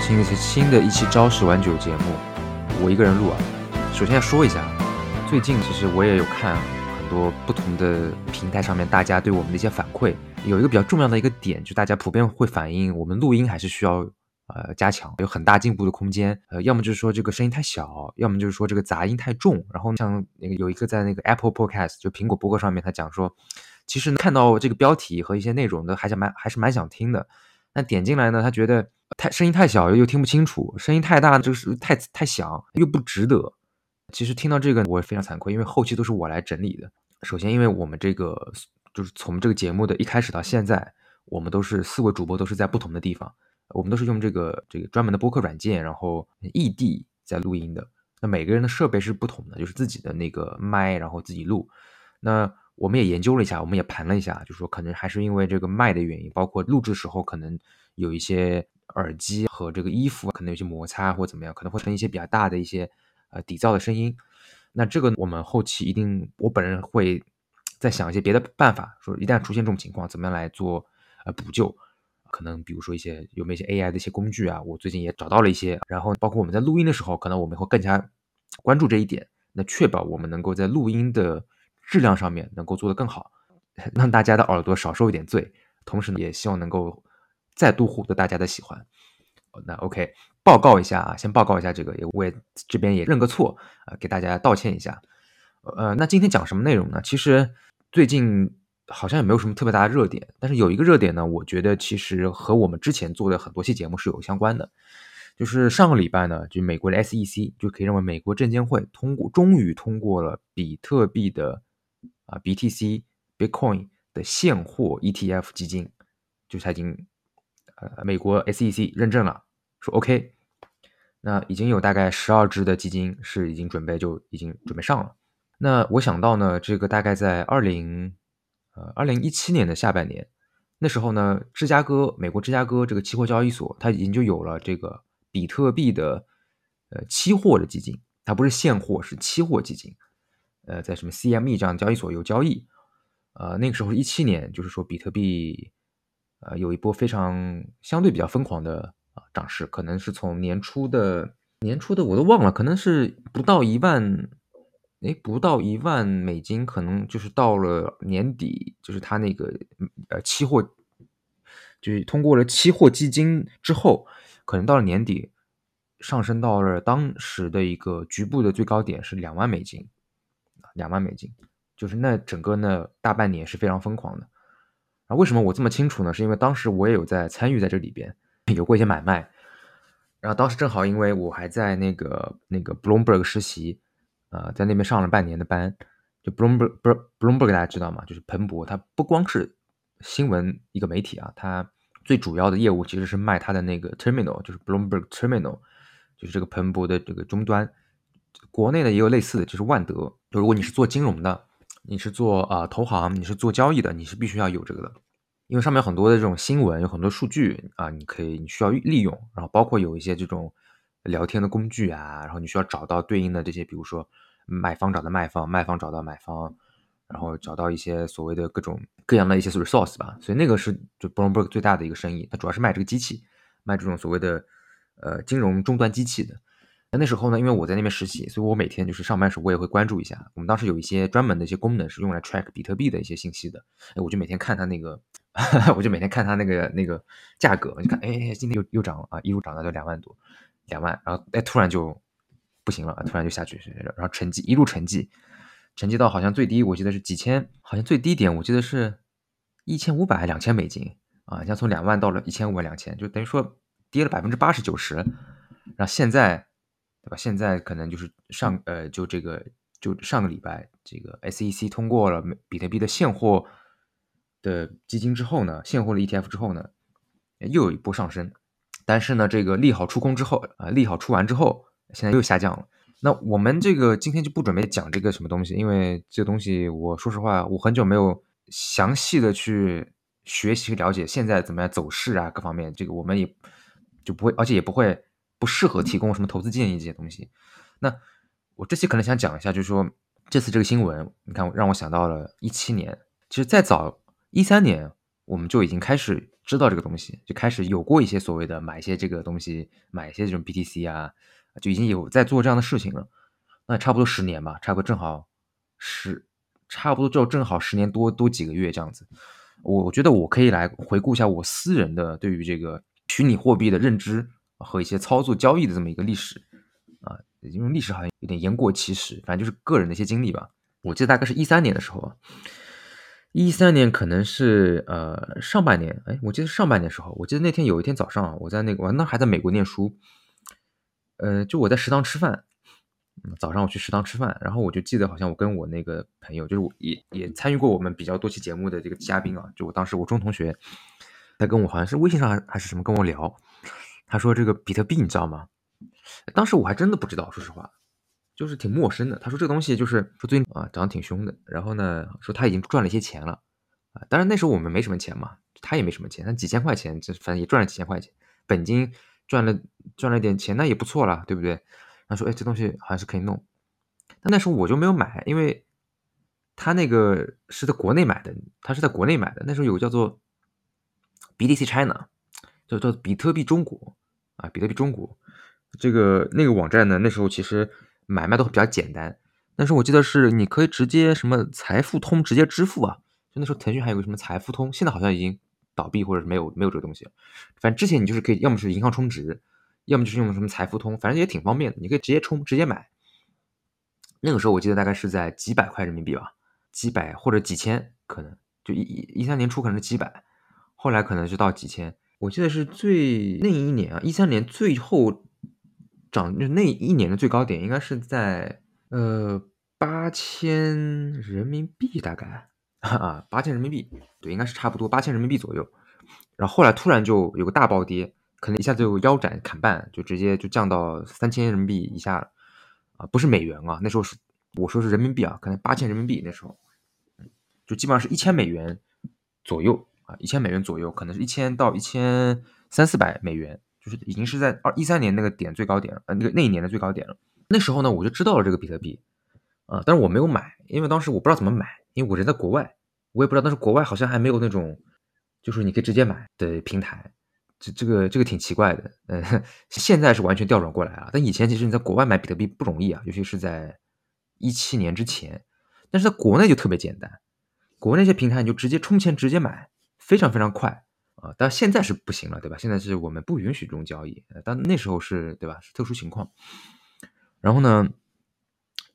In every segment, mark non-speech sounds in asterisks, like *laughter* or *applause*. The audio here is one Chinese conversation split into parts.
新的是新的一期朝十晚九节目，我一个人录啊。首先要说一下，最近其实我也有看很多不同的平台上面大家对我们的一些反馈，有一个比较重要的一个点，就大家普遍会反映我们录音还是需要呃加强，有很大进步的空间。呃，要么就是说这个声音太小，要么就是说这个杂音太重。然后像那个有一个在那个 Apple Podcast 就苹果播客上面，他讲说，其实看到这个标题和一些内容的，还是蛮还是蛮想听的。那点进来呢，他觉得太声音太小又听不清楚，声音太大就是太太响又不值得。其实听到这个我也非常惭愧，因为后期都是我来整理的。首先，因为我们这个就是从这个节目的一开始到现在，我们都是四位主播都是在不同的地方，我们都是用这个这个专门的播客软件，然后异地在录音的。那每个人的设备是不同的，就是自己的那个麦，然后自己录。那我们也研究了一下，我们也盘了一下，就是说可能还是因为这个麦的原因，包括录制时候可能有一些耳机和这个衣服可能有些摩擦或怎么样，可能会成一些比较大的一些呃底噪的声音。那这个我们后期一定，我本人会再想一些别的办法，说一旦出现这种情况，怎么样来做呃补救。可能比如说一些有没有一些 AI 的一些工具啊，我最近也找到了一些，然后包括我们在录音的时候，可能我们会更加关注这一点，那确保我们能够在录音的质量上面能够做得更好，*laughs* 让大家的耳朵少受一点罪，同时呢，也希望能够再度获得大家的喜欢。那 OK，报告一下啊，先报告一下这个，也我也这边也认个错啊、给大家道歉一下。呃，那今天讲什么内容呢？其实最近好像也没有什么特别大的热点，但是有一个热点呢，我觉得其实和我们之前做的很多期节目是有相关的。就是上个礼拜呢，就美国的 SEC 就可以认为美国证监会通过终于通过了比特币的啊 BTC Bitcoin 的现货 ETF 基金，就是它已经呃美国 SEC 认证了，说 OK，那已经有大概十二只的基金是已经准备就已经准备上了。那我想到呢，这个大概在二零呃二零一七年的下半年，那时候呢，芝加哥美国芝加哥这个期货交易所，它已经就有了这个比特币的呃期货的基金，它不是现货，是期货基金。呃，在什么 CME 这样交易所有交易。呃，那个时候一七年，就是说比特币呃有一波非常相对比较疯狂的啊、涨势，可能是从年初的年初的我都忘了，可能是不到一万，哎，不到一万美金，可能就是到了年底，就是它那个呃期货，就是通过了期货基金之后，可能到了年底上升到了当时的一个局部的最高点是两万美金，两万美金，就是那整个那大半年是非常疯狂的。啊，为什么我这么清楚呢？是因为当时我也有在参与在这里边，有过一些买卖。然后当时正好因为我还在那个那个 Bloomberg 实习，呃，在那边上了半年的班。就 Bloomberg 不是 Bloomberg 大家知道吗？就是彭博，它不光是新闻一个媒体啊，它最主要的业务其实是卖它的那个 terminal，就是 Bloomberg terminal，就是这个彭博的这个终端。国内呢也有类似的，就是万德。就如果你是做金融的，你是做啊、呃投行，你是做交易的，你是必须要有这个的，因为上面很多的这种新闻，有很多数据啊，你可以你需要利用，然后包括有一些这种聊天的工具啊，然后你需要找到对应的这些，比如说买方找到卖方，卖方找到买方，然后找到一些所谓的各种各样的一些 resource 吧，所以那个是就 Bloomberg 最大的一个生意，它主要是卖这个机器，卖这种所谓的呃金融终端机器的。那那时候呢，因为我在那边实习，所以我每天就是上班时候我也会关注一下。我们当时有一些专门的一些功能是用来 track 比特币的一些信息的，哎，我就每天看它那个，*laughs* 我就每天看它那个那个价格，我就看，哎，今天又又涨了啊，一路涨到就两万多，两万，然后哎突然就不行了，突然就下去，然后沉寂一路沉寂，沉寂到好像最低我记得是几千，好像最低点我记得是一千五百两千美金啊，像从两万到了一千五两千，就等于说跌了百分之八十九十，然后现在。对吧？现在可能就是上呃，就这个就上个礼拜，这个 SEC 通过了比特币的现货的基金之后呢，现货的 ETF 之后呢，又有一波上升。但是呢，这个利好出空之后啊、呃，利好出完之后，现在又下降了。那我们这个今天就不准备讲这个什么东西，因为这个东西我说实话，我很久没有详细的去学习了解现在怎么样走势啊，各方面，这个我们也就不会，而且也不会。不适合提供什么投资建议这些东西。那我这期可能想讲一下，就是说这次这个新闻，你看让我想到了一七年，其实再早一三年，我们就已经开始知道这个东西，就开始有过一些所谓的买一些这个东西，买一些这种 BTC 啊，就已经有在做这样的事情了。那差不多十年吧，差不多正好十，差不多就正好十年多多几个月这样子。我我觉得我可以来回顾一下我私人的对于这个虚拟货币的认知和一些操作交易的这么一个历史啊，因为历史好像有点言过其实，反正就是个人的一些经历吧。我记得大概是一三年的时候啊。一三年可能是呃上半年，哎，我记得上半年时候，我记得那天有一天早上，我在那个我那还在美国念书，呃，就我在食堂吃饭，早上我去食堂吃饭，然后我就记得好像我跟我那个朋友，就是我也也参与过我们比较多期节目的这个嘉宾啊，就我当时我中同学，他跟我好像是微信上还是什么跟我聊，他说这个比特币你知道吗？当时我还真的不知道，说实话。就是挺陌生的。他说这个东西就是说最近啊涨得挺凶的，然后呢说他已经赚了一些钱了啊。当然那时候我们没什么钱嘛，他也没什么钱，他几千块钱，这反正也赚了几千块钱，本金赚了赚了点钱，那也不错了，对不对？他说哎这东西好像是可以弄，但那时候我就没有买，因为他那个是在国内买的，他是在国内买的。那时候有个叫做 BTC China，叫叫比特币中国啊，比特币中国这个那个网站呢，那时候其实。买卖都比较简单，但是我记得是你可以直接什么财付通直接支付啊，就那时候腾讯还有个什么财付通，现在好像已经倒闭或者是没有没有这个东西了。反正之前你就是可以要么是银行充值，要么就是用什么财付通，反正也挺方便的，你可以直接充直接买。那个时候我记得大概是在几百块人民币吧，几百或者几千，可能就一一三年初可能是几百，后来可能是到几千。我记得是最那一年啊，一三年最后。涨就那一年的最高点应该是在呃八千人民币大概 *laughs* 啊八千人民币对应该是差不多八千人民币左右，然后后来突然就有个大暴跌，可能一下子就腰斩砍半，就直接就降到三千人民币以下了啊不是美元啊那时候是我说是人民币啊可能八千人民币那时候，就基本上是一千美元左右啊一千美元左右可能是一千到一千三四百美元。就是已经是在二一三年那个点最高点了，呃，那个那一年的最高点了。那时候呢，我就知道了这个比特币，啊，但是我没有买，因为当时我不知道怎么买，因为我人在国外，我也不知道当时国外好像还没有那种，就是你可以直接买的平台，这这个这个挺奇怪的，嗯，现在是完全调转过来了，但以前其实你在国外买比特币不容易啊，尤其是在一七年之前，但是在国内就特别简单，国内一些平台你就直接充钱直接买，非常非常快。啊，但现在是不行了，对吧？现在是我们不允许这种交易，但那时候是对吧？是特殊情况。然后呢，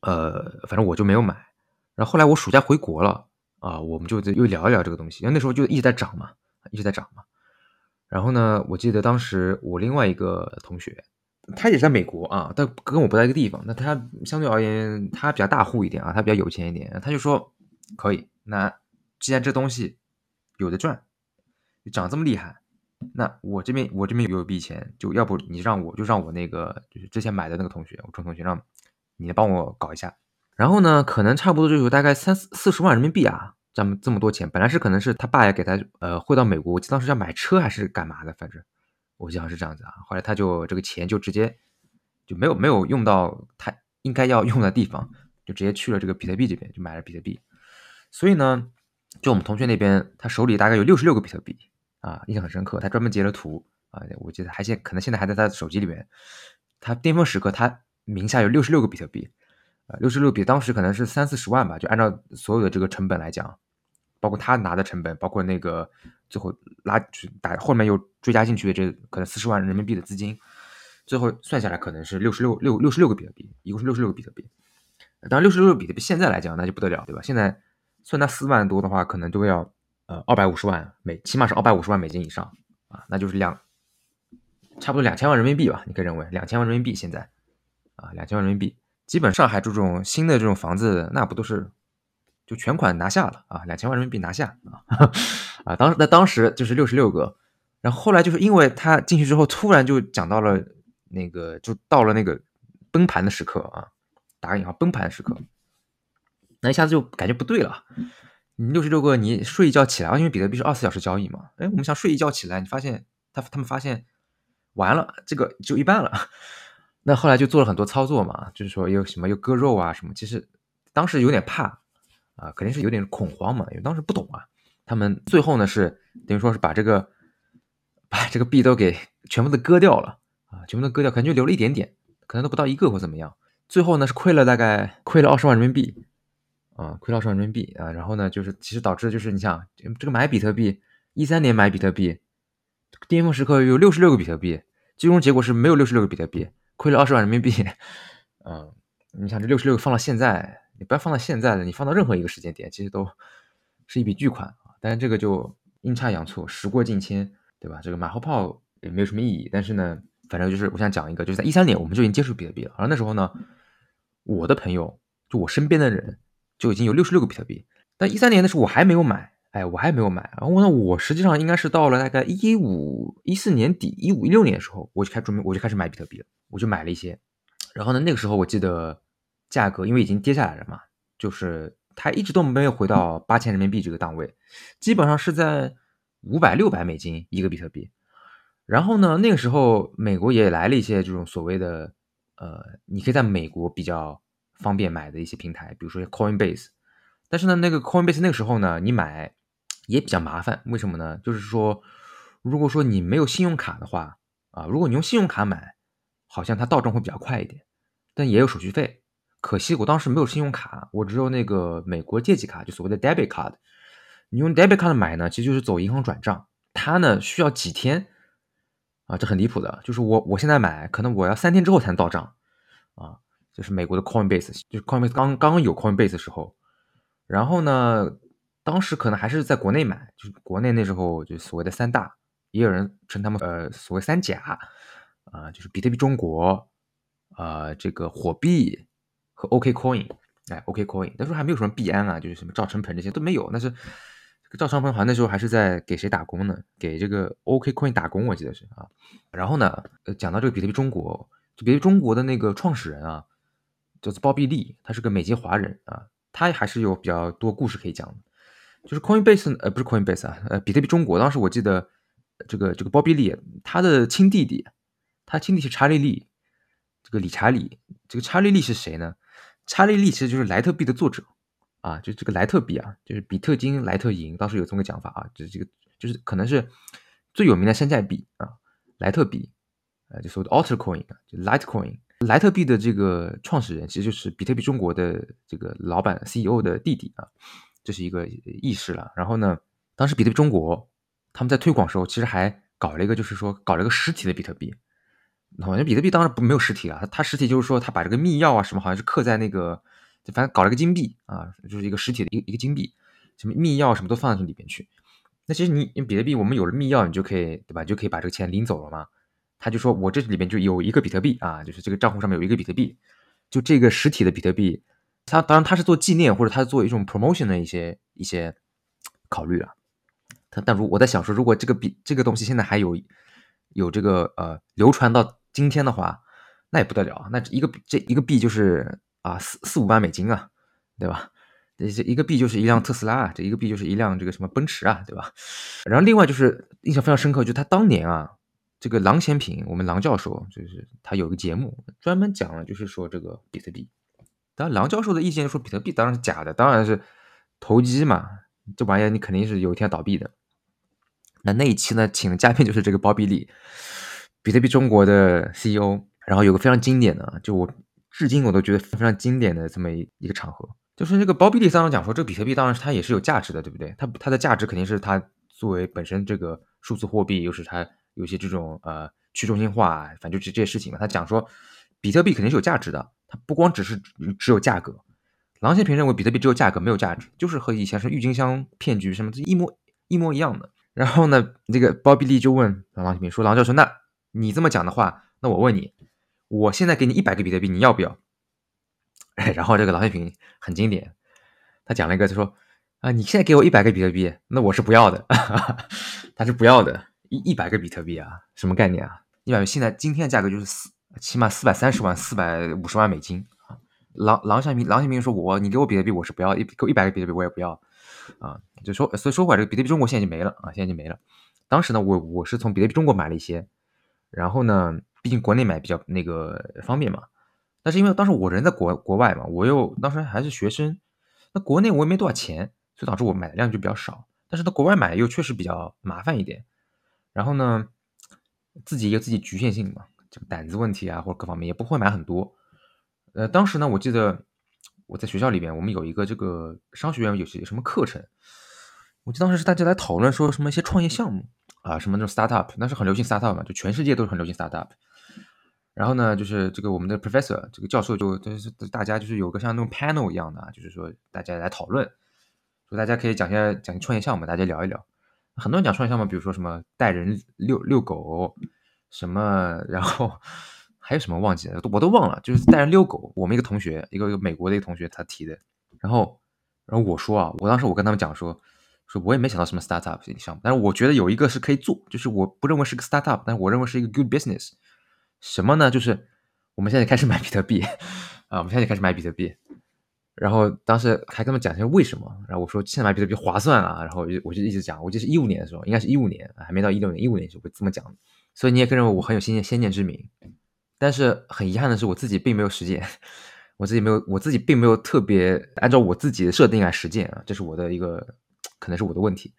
呃，反正我就没有买。然后后来我暑假回国了啊，我们就又聊一聊这个东西，因为那时候就一直在涨嘛，一直在涨嘛。然后呢，我记得当时我另外一个同学，他也在美国啊，但跟我不在一个地方。那他相对而言，他比较大户一点啊，他比较有钱一点，他就说可以。那既然这东西有的赚。涨这么厉害，那我这边我这边有一笔钱，就要不你让我就让我那个就是之前买的那个同学，我冲同学让你来帮我搞一下。然后呢，可能差不多就有大概三四四十万人民币啊，这么这么多钱。本来是可能是他爸也给他呃汇到美国，我当时要买车还是干嘛的，反正我记得是这样子啊。后来他就这个钱就直接就没有没有用到他应该要用的地方，就直接去了这个比特币这边，就买了比特币。所以呢，就我们同学那边，他手里大概有六十六个比特币。啊，印象很深刻，他专门截了图啊，我记得还现可能现在还在他的手机里面。他巅峰时刻，他名下有六十六个比特币，啊，六十六比当时可能是三四十万吧，就按照所有的这个成本来讲，包括他拿的成本，包括那个最后拉去打后面又追加进去的这可能四十万人民币的资金，最后算下来可能是六十六六六十六个比特币，一共是六十六个比特币。当然，六十六个比特币现在来讲那就不得了，对吧？现在算他四万多的话，可能都要。呃，二百五十万美，起码是二百五十万美金以上啊，那就是两，差不多两千万人民币吧，你可以认为两千万人民币现在，啊，两千万人民币，基本上海这种新的这种房子，那不都是就全款拿下了啊，两千万人民币拿下啊，啊，*laughs* 当那当时就是六十六个，然后后来就是因为他进去之后，突然就讲到了那个，就到了那个崩盘的时刻啊，打个引号崩盘时刻，那一下子就感觉不对了。你六十六个，你睡一觉起来？因为比特币是二十四小时交易嘛。哎，我们想睡一觉起来，你发现他他们发现完了，这个就一半了。*laughs* 那后来就做了很多操作嘛，就是说又什么又割肉啊什么。其实当时有点怕啊，肯定是有点恐慌嘛，因为当时不懂啊。他们最后呢是等于说是把这个把这个币都给全部都割掉了啊，全部都割掉，可能就留了一点点，可能都不到一个或怎么样。最后呢是亏了大概亏了二十万人民币啊，亏了二十万人民币啊。然后呢就是其实导致就是你想这个买比特币，一三年买比特币，巅峰时刻有六十六个比特币，最终结果是没有六十六个比特币，亏了二十万人民币。嗯，*laughs* 你想这六十六放到现在。你不要放到现在了，你放到任何一个时间点，其实都是一笔巨款啊。但是这个就阴差阳错，时过境迁，对吧？这个马后炮也没有什么意义。但是呢，反正就是我想讲一个，就是在一三年我们就已经接触比特币了。而那时候呢，我的朋友就我身边的人就已经有六十六个比特币。但一三年的时候我还没有买，哎，我还没有买。然后呢，我实际上应该是到了大概一五一四年底、一五一六年的时候，我就开准备，我就开始买比特币了，我就买了一些。然后呢，那个时候我记得。价格因为已经跌下来了嘛，就是它一直都没有回到八千人民币这个档位，基本上是在五百六百美金一个比特币。然后呢，那个时候美国也来了一些这种所谓的呃，你可以在美国比较方便买的一些平台，比如说 Coinbase。但是呢，那个 Coinbase 那个时候呢，你买也比较麻烦，为什么呢？就是说，如果说你没有信用卡的话啊，如果你用信用卡买，好像它到账会比较快一点，但也有手续费。可惜我当时没有信用卡，我只有那个美国借记卡，就所谓的 debit card。你用 debit card 买呢，其实就是走银行转账，它呢需要几天啊，这很离谱的。就是我我现在买，可能我要三天之后才能到账啊。是美国的 Coinbase，就是 Coinbase 刚刚有 Coinbase 的时候，然后呢，当时可能还是在国内买，就是国内那时候就所谓的三大，也有人称他们呃所谓三甲啊，就是比特币中国啊，这个火币。和 OKCoin，哎，OKCoin，那时候还没有什么币安啊，就是什么赵成鹏这些都没有。那是这个赵成鹏好像那时候还是在给谁打工呢？给这个 OKCoin 打工，我记得是啊。然后呢，呃，讲到这个比特币中国，就比特币中国的那个创始人啊，叫做包碧利，他是个美籍华人啊，他还是有比较多故事可以讲的。就是 Coinbase，呃，不是 Coinbase 啊，呃，比特币中国，当时我记得这个这个包碧利，他的亲弟弟，他亲弟是查理利，这个理查理，这个查理利是谁呢？查理利其实就是莱特币的作者啊，就这个莱特币啊，就是比特金、莱特银，当时有这么个讲法啊，就是这个就是可能是最有名的山寨币啊，莱特币，呃，就所谓的 Altcoin 啊就 Litecoin。莱特币的这个创始人其实就是比特币中国的这个老板 CEO 的弟弟啊，这是一个轶事了。然后呢，当时比特币中国他们在推广时候，其实还搞了一个，就是说搞了一个实体的比特币。好像比特币当时不没有实体了，它实体就是说它把这个密钥啊什么好像是刻在那个，反正搞了个金币啊，就是一个实体的一个一个金币，什么密钥什么都放在这里边去。那其实你比特币我们有了密钥，你就可以对吧？你就可以把这个钱领走了嘛。他就说我这里边就有一个比特币啊，就是这个账户上面有一个比特币，就这个实体的比特币，他当然他是做纪念或者他做一种 promotion 的一些一些考虑了。他但如我在想说，如果这个币这个东西现在还有有这个呃流传到。今天的话，那也不得了，那一个这一个币就是啊四四五万美金啊，对吧？这这一个币就是一辆特斯拉啊，这一个币就是一辆这个什么奔驰啊，对吧？然后另外就是印象非常深刻，就他当年啊，这个郎咸平，我们郎教授就是他有个节目专门讲了，就是说这个比特币。当然，郎教授的意见说比特币当然是假的，当然是投机嘛，这玩意儿你肯定是有一天倒闭的。那那一期呢，请的嘉宾就是这个包比利。比特币中国的 CEO，然后有个非常经典的，就我至今我都觉得非常经典的这么一一个场合，就是那个包比利当时讲说，这个比特币当然它也是有价值的，对不对？它它的价值肯定是它作为本身这个数字货币，又是它有些这种呃去中心化，反正就这这些事情嘛。他讲说，比特币肯定是有价值的，它不光只是只有价格。郎咸平认为比特币只有价格没有价值，就是和以前是郁金香骗局什么一模一模一样的。然后呢，这个包比利就问郎咸平说，郎教授那。你这么讲的话，那我问你，我现在给你一百个比特币，你要不要？*laughs* 然后这个郎咸平很经典，他讲了一个，他说啊，你现在给我一百个比特币，那我是不要的，*laughs* 他是不要的，一一百个比特币啊，什么概念啊？一百现在今天的价格就是四，起码四百三十万，四百五十万美金啊。郎郎咸平郎咸平说，我你给我比特币，我是不要，一给我一百个比特币我也不要啊。就说所以说回来，这个比特币中国现在就没了啊，现在就没了。当时呢，我我是从比特币中国买了一些。然后呢，毕竟国内买比较那个方便嘛。但是因为当时我人在国国外嘛，我又当时还是学生，那国内我也没多少钱，所以导致我买的量就比较少。但是到国外买又确实比较麻烦一点。然后呢，自己有自己局限性嘛，这个胆子问题啊，或者各方面也不会买很多。呃，当时呢，我记得我在学校里边，我们有一个这个商学院有些什么课程，我记得当时是大家来讨论说什么一些创业项目啊，什么那种 startup，那是很流行 startup 嘛，就全世界都是很流行 startup。然后呢，就是这个我们的 professor 这个教授就就是大家就是有个像那种 panel 一样的，就是说大家来讨论，说大家可以讲一下讲创业项目，大家聊一聊。很多人讲创业项目，比如说什么带人遛遛狗，什么，然后还有什么忘记了，我都忘了。就是带人遛狗，我们一个同学，一个一个美国的一个同学他提的。然后，然后我说啊，我当时我跟他们讲说，说我也没想到什么 startup 项目，但是我觉得有一个是可以做，就是我不认为是个 startup，但是我认为是一个 good business。什么呢？就是我们现在开始买比特币啊，我们现在开始买比特币。然后当时还跟他们讲一下为什么，然后我说现在买比特币划算啊，然后我就我就一直讲，我记得是一五年的时候，应该是一五年，还没到一六年，一五年就会这么讲。所以你也可以认为我很有先先见之明，但是很遗憾的是我自己并没有实践，我自己没有我自己并没有特别按照我自己的设定来实践啊，这是我的一个可能是我的问题。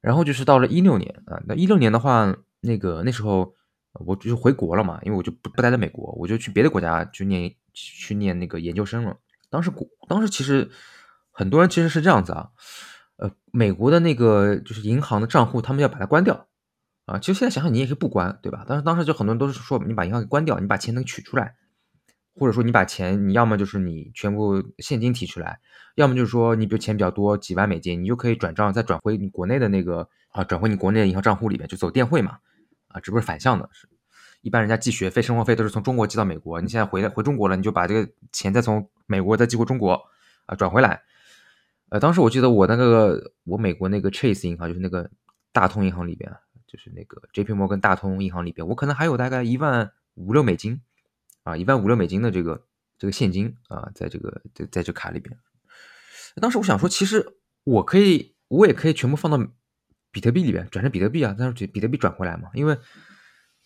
然后就是到了一六年啊，那一六年的话，那个那时候我就是回国了嘛，因为我就不不待在美国，我就去别的国家去念去念那个研究生了。当时国当时其实很多人其实是这样子啊，呃，美国的那个就是银行的账户，他们要把它关掉啊。其实现在想想，你也可以不关，对吧？但是当时就很多人都是说，你把银行给关掉，你把钱能取出来，或者说你把钱，你要么就是你全部现金提出来，要么就是说你比如钱比较多，几万美金，你就可以转账再转回你国内的那个啊，转回你国内的银行账户里面，就走电汇嘛，啊，这不是反向的，是。一般人家寄学费、生活费都是从中国寄到美国，你现在回来回中国了，你就把这个钱再从美国再寄回中国啊，转回来。呃，当时我记得我那个我美国那个 Chase 银行，就是那个大通银行里边，就是那个 JP Morgan 大通银行里边，我可能还有大概一万五六美金啊，一万五六美金的这个这个现金啊，在这个在在这卡里边。当时我想说，其实我可以，我也可以全部放到比特币里边，转成比特币啊，但是比特币转回来嘛，因为。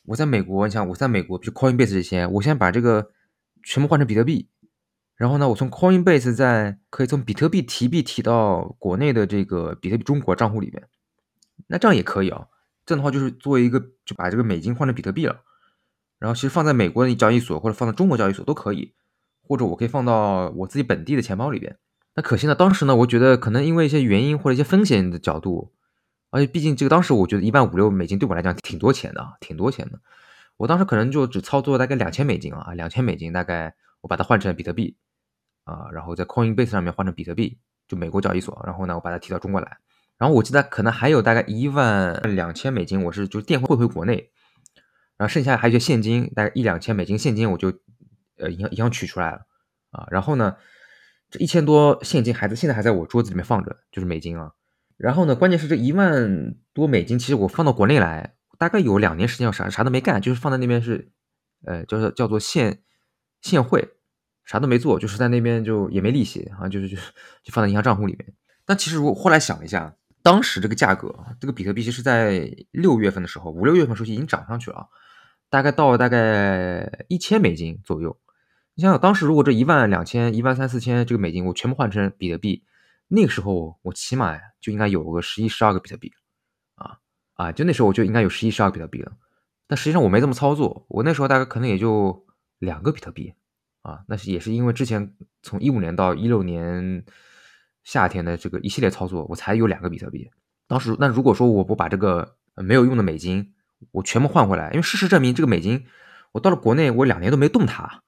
我在美国，你想我在美国，比如 Coinbase 这些，我先把这个全部换成比特币，然后呢，我从 Coinbase 在可以从比特币提币提到国内的这个比特币中国账户里面，那这样也可以啊。这样的话就是作为一个就把这个美金换成比特币了，然后其实放在美国的交易所或者放在中国交易所都可以，或者我可以放到我自己本地的钱包里边。那可惜呢，当时呢，我觉得可能因为一些原因或者一些风险的角度。而且毕竟这个当时我觉得一万五六美金对我来讲挺多钱的啊，挺多钱的。我当时可能就只操作大概两千美金啊，两千美金大概我把它换成比特币啊，然后在 Coinbase 上面换成比特币，就美国交易所，然后呢我把它提到中国来。然后我记得可能还有大概一万两千美金，我是就电汇回国内，然后剩下还有一些现金，大概一两千美金现金我就呃银行银行取出来了啊。然后呢这一千多现金还在现在还在我桌子里面放着，就是美金啊。然后呢？关键是这一万多美金，其实我放到国内来，大概有两年时间，我啥啥都没干，就是放在那边是，呃，叫做叫做现现汇，啥都没做，就是在那边就也没利息啊，就是就是就放在银行账户里面。但其实我后来想了一下，当时这个价格，这个比特币其实在六月份的时候，五六月份时候已经涨上去了，大概到了大概一千美金左右。你想想，当时如果这一万两千、一万三四千这个美金，我全部换成比特币。那个时候我起码就应该有个十一十二个比特币，啊啊，就那时候我就应该有十一十二个比特币了。但实际上我没这么操作，我那时候大概可能也就两个比特币，啊，那是也是因为之前从一五年到一六年夏天的这个一系列操作，我才有两个比特币。当时那如果说我不把这个没有用的美金我全部换回来，因为事实证明这个美金我到了国内我两年都没动它，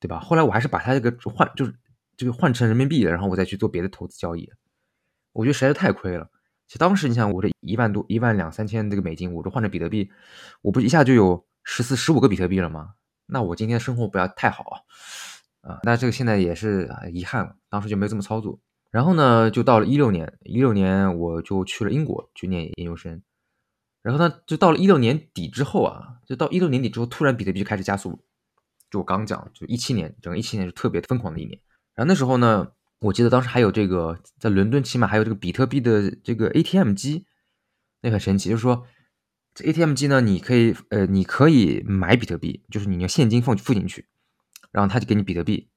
对吧？后来我还是把它这个换就是。这个换成人民币然后我再去做别的投资交易，我觉得实在是太亏了。其实当时你想，我这一万多、一万两三千这个美金，我这换成比特币，我不一下就有十四、十五个比特币了吗？那我今天生活不要太好啊！啊，那这个现在也是遗憾了，当时就没有这么操作。然后呢，就到了一六年，一六年我就去了英国去念研究生。然后呢，就到了一六年底之后啊，就到一六年底之后，突然比特币就开始加速。就我刚讲，就一七年，整个一七年是特别疯狂的一年。然后那时候呢，我记得当时还有这个，在伦敦起码还有这个比特币的这个 ATM 机，那很神奇。就是说，ATM 机呢，你可以呃，你可以买比特币，就是你用现金放付进去，然后他就给你比特币，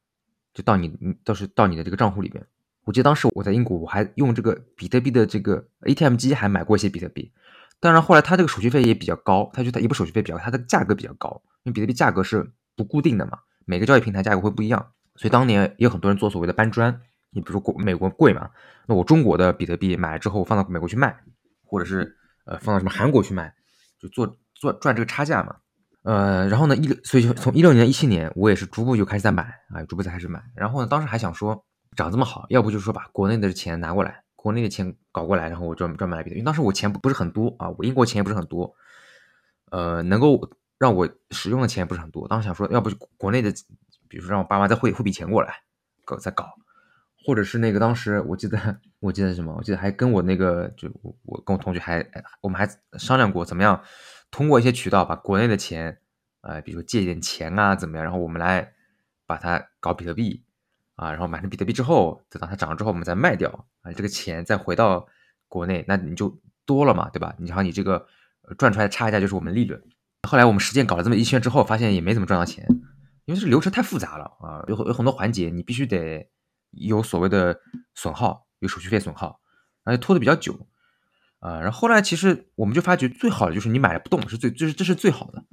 就到你到时到你的这个账户里边我记得当时我在英国，我还用这个比特币的这个 ATM 机还买过一些比特币。当然后来他这个手续费也比较高，他就它一部手续费比较高，它的价格比较高，因为比特币价格是不固定的嘛，每个交易平台价格会不一样，所以当年也有很多人做所谓的搬砖。你比如说美国贵嘛，那我中国的比特币买了之后放到美国去卖，或者是呃放到什么韩国去卖，就做做赚这个差价嘛。呃，然后呢一所以就从一六年一七年我也是逐步就开始在买啊，逐步在开始买。然后呢当时还想说涨这么好，要不就是说把国内的钱拿过来，国内的钱搞过来，然后我专专门买比特币。因为当时我钱不是很多啊，我英国钱也不是很多，呃，能够让我使用的钱也不是很多。当时想说，要不就国内的，比如说让我爸妈再汇汇笔钱过来搞再搞。或者是那个当时我记得我记得什么？我记得还跟我那个就我我跟我同学还我们还商量过怎么样通过一些渠道把国内的钱，呃，比如说借一点钱啊怎么样？然后我们来把它搞比特币啊，然后买成比特币之后，等到它涨了之后我们再卖掉啊，这个钱再回到国内，那你就多了嘛，对吧？你好，你这个赚出来的差价就是我们利润。后来我们实践搞了这么一圈之后，发现也没怎么赚到钱，因为这流程太复杂了啊，有有很多环节你必须得。有所谓的损耗，有手续费损耗，而且拖的比较久，啊，然后后来其实我们就发觉最好的就是你买了不动是最，这是这是最好的。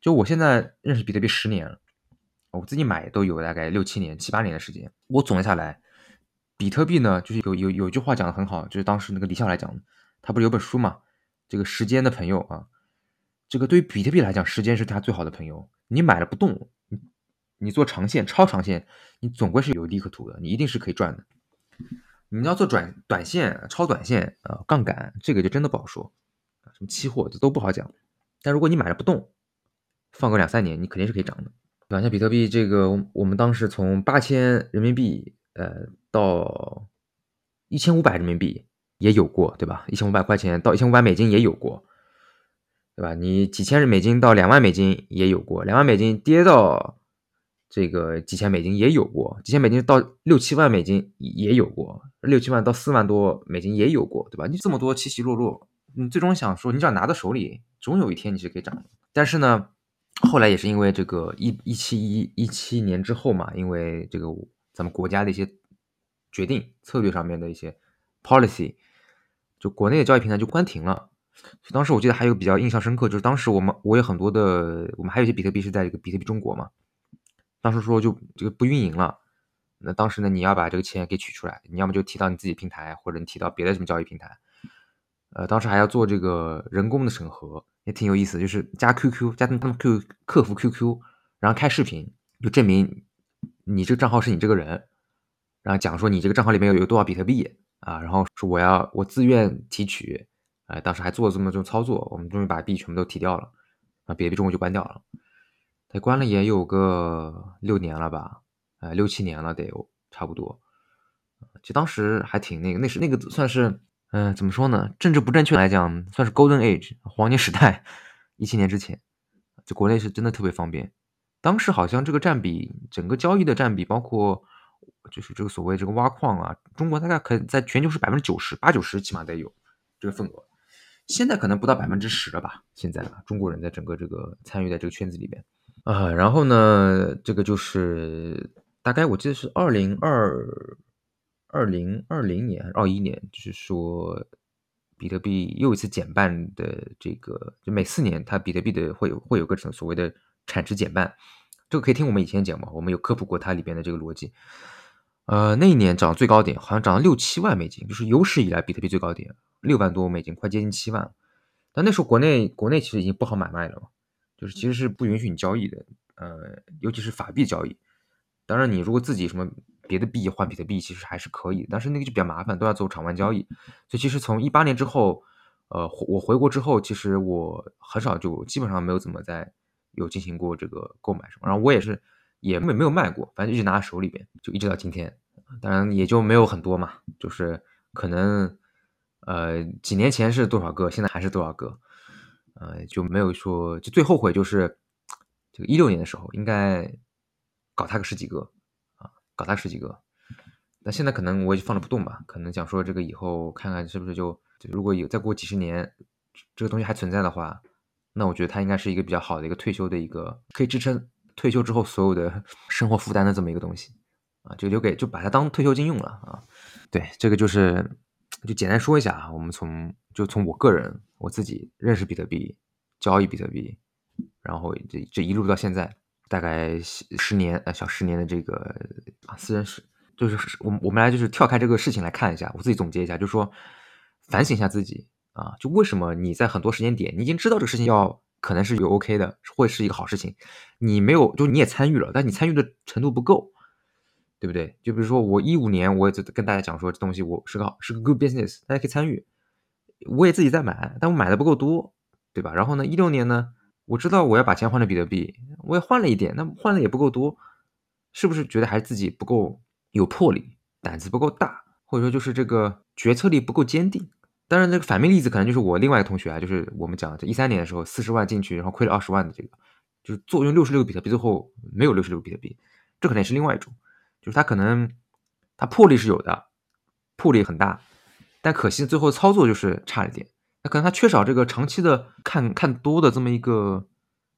就我现在认识比特币十年了，我自己买都有大概六七年、七八年的时间。我总结下来，比特币呢，就是有有有句话讲的很好，就是当时那个李笑来讲，他不是有本书嘛，这个时间的朋友啊，这个对于比特币来讲，时间是他最好的朋友。你买了不动。你做长线、超长线，你总归是有利可图的，你一定是可以赚的。你要做短短线、超短线啊，杠杆这个就真的不好说啊，什么期货这都不好讲。但如果你买了不动，放个两三年，你肯定是可以涨的，对吧？像比特币这个，我们当时从八千人民币呃到一千五百人民币也有过，对吧？一千五百块钱到一千五百美金也有过，对吧？你几千美金到两万美金也有过，两万美金跌到。这个几千美金也有过，几千美金到六七万美金也有过，六七万到四万多美金也有过，对吧？你这么多起起落落，你最终想说，你只要拿到手里，总有一天你是可以涨的。但是呢，后来也是因为这个一一七一一七年之后嘛，因为这个咱们国家的一些决定策略上面的一些 policy，就国内的交易平台就关停了。当时我记得还有比较印象深刻，就是当时我们我有很多的，我们还有一些比特币是在这个比特币中国嘛。当时说就这个不运营了，那当时呢你要把这个钱给取出来，你要么就提到你自己平台，或者你提到别的什么交易平台，呃，当时还要做这个人工的审核，也挺有意思，就是加 QQ 加他们 Q 客服 QQ，然后开视频，就证明你这个账号是你这个人，然后讲说你这个账号里面有有多少比特币啊，然后说我要我自愿提取，呃，当时还做了这么这种操作，我们终于把币全部都提掉了，啊，比特币中国就关掉了。他关了也有个六年了吧，呃，六七年了得有差不多。其当时还挺那个，那是那个算是，嗯，怎么说呢？政治不正确来讲，算是 Golden Age *laughs* 黄金时代。一七年之前，就国内是真的特别方便。当时好像这个占比，整个交易的占比，包括就是这个所谓这个挖矿啊，中国大概可在全球是百分之九十八九十，起码得有这个份额。现在可能不到百分之十了吧？现在啊中国人在整个这个参与在这个圈子里边。啊，然后呢，这个就是大概我记得是二零二二零二零年二一年，就是说比特币又一次减半的这个，就每四年它比特币的会有会有个什么所谓的产值减半，这个可以听我们以前讲嘛，我们有科普过它里边的这个逻辑。呃，那一年涨最高点好像涨了六七万美金，就是有史以来比特币最高点六万多美金，快接近七万。但那时候国内国内其实已经不好买卖了嘛。就是其实是不允许你交易的，呃，尤其是法币交易。当然，你如果自己什么别的币换比特币，其实还是可以，但是那个就比较麻烦，都要走场外交易。所以其实从一八年之后，呃，我回国之后，其实我很少就基本上没有怎么在有进行过这个购买什么。然后我也是也没没有卖过，反正一直拿在手里边，就一直到今天。当然也就没有很多嘛，就是可能呃几年前是多少个，现在还是多少个。呃，就没有说，就最后悔就是这个一六年的时候，应该搞它个十几个啊，搞它十几个。那现在可能我也放着不动吧，可能想说这个以后看看是不是就，就如果有再过几十年，这个东西还存在的话，那我觉得它应该是一个比较好的一个退休的一个可以支撑退休之后所有的 *laughs* 生活负担的这么一个东西啊，就留给就把它当退休金用了啊。对，这个就是就简单说一下啊，我们从就从我个人我自己认识比特币、交易比特币，然后这这一路到现在大概十年呃小十年的这个啊私人史，就是我我们来就是跳开这个事情来看一下，我自己总结一下，就是说反省一下自己啊，就为什么你在很多时间点你已经知道这个事情要。可能是有 OK 的，会是一个好事情。你没有，就你也参与了，但你参与的程度不够，对不对？就比如说我一五年，我也跟大家讲说，这东西我是个好是个 good business，大家可以参与。我也自己在买，但我买的不够多，对吧？然后呢，一六年呢，我知道我要把钱换成比特币，我也换了一点，那换的也不够多，是不是觉得还是自己不够有魄力，胆子不够大，或者说就是这个决策力不够坚定？当然，这个反面例子可能就是我另外一个同学啊，就是我们讲这一三年的时候，四十万进去，然后亏了二十万的这个，就是做用六十六个比特币，最后没有六十六个比特币，这可能也是另外一种，就是他可能他魄力是有的，魄力很大，但可惜最后操作就是差一点，那可能他缺少这个长期的看看多的这么一个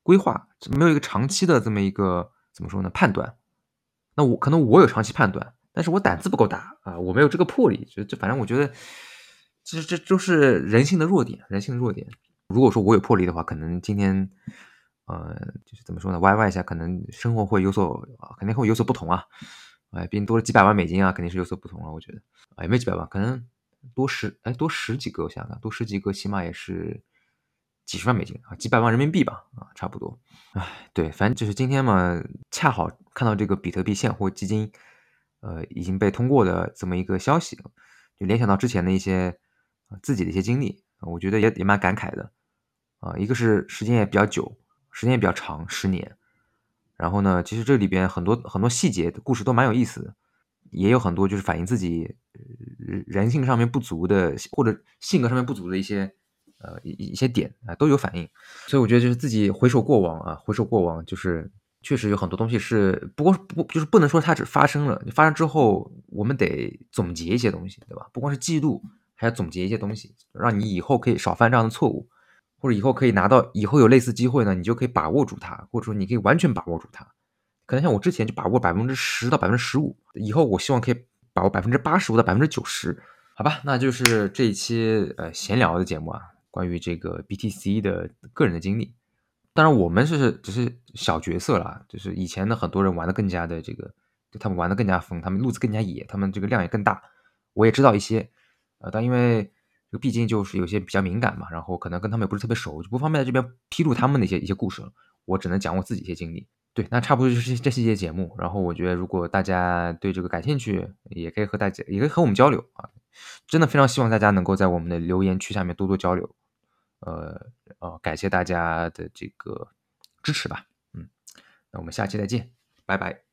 规划，没有一个长期的这么一个怎么说呢判断，那我可能我有长期判断，但是我胆子不够大啊，我没有这个魄力，就就反正我觉得。其实这都是人性的弱点，人性的弱点。如果说我有魄力的话，可能今天，呃，就是怎么说呢？YY 一下，可能生活会有所，肯定会有所不同啊。哎，毕竟多了几百万美金啊，肯定是有所不同了。我觉得，哎，没几百万，可能多十，哎，多十几个，我想想，多十几个，起码也是几十万美金啊，几百万人民币吧，啊，差不多。哎，对，反正就是今天嘛，恰好看到这个比特币现货基金，呃，已经被通过的这么一个消息，就联想到之前的一些。自己的一些经历，我觉得也也蛮感慨的，啊，一个是时间也比较久，时间也比较长，十年。然后呢，其实这里边很多很多细节的故事都蛮有意思的，也有很多就是反映自己人性上面不足的或者性格上面不足的一些呃一一些点啊都有反应。所以我觉得就是自己回首过往啊，回首过往就是确实有很多东西是不过不就是不能说它只发生了，发生之后我们得总结一些东西，对吧？不光是记录。还要总结一些东西，让你以后可以少犯这样的错误，或者以后可以拿到以后有类似机会呢，你就可以把握住它，或者说你可以完全把握住它。可能像我之前就把握百分之十到百分之十五，以后我希望可以把握百分之八十五到百分之九十，好吧？那就是这一期呃闲聊的节目啊，关于这个 BTC 的个人的经历。当然我们是只是小角色了，就是以前的很多人玩的更加的这个，就他们玩的更加疯，他们路子更加野，他们这个量也更大。我也知道一些。呃，但因为毕竟就是有些比较敏感嘛，然后可能跟他们也不是特别熟，就不方便在这边披露他们的一些一些故事了。我只能讲我自己一些经历。对，那差不多就是这这些节目。然后我觉得，如果大家对这个感兴趣，也可以和大家，也可以和我们交流啊。真的非常希望大家能够在我们的留言区下面多多交流。呃，呃，感谢大家的这个支持吧。嗯，那我们下期再见，拜拜。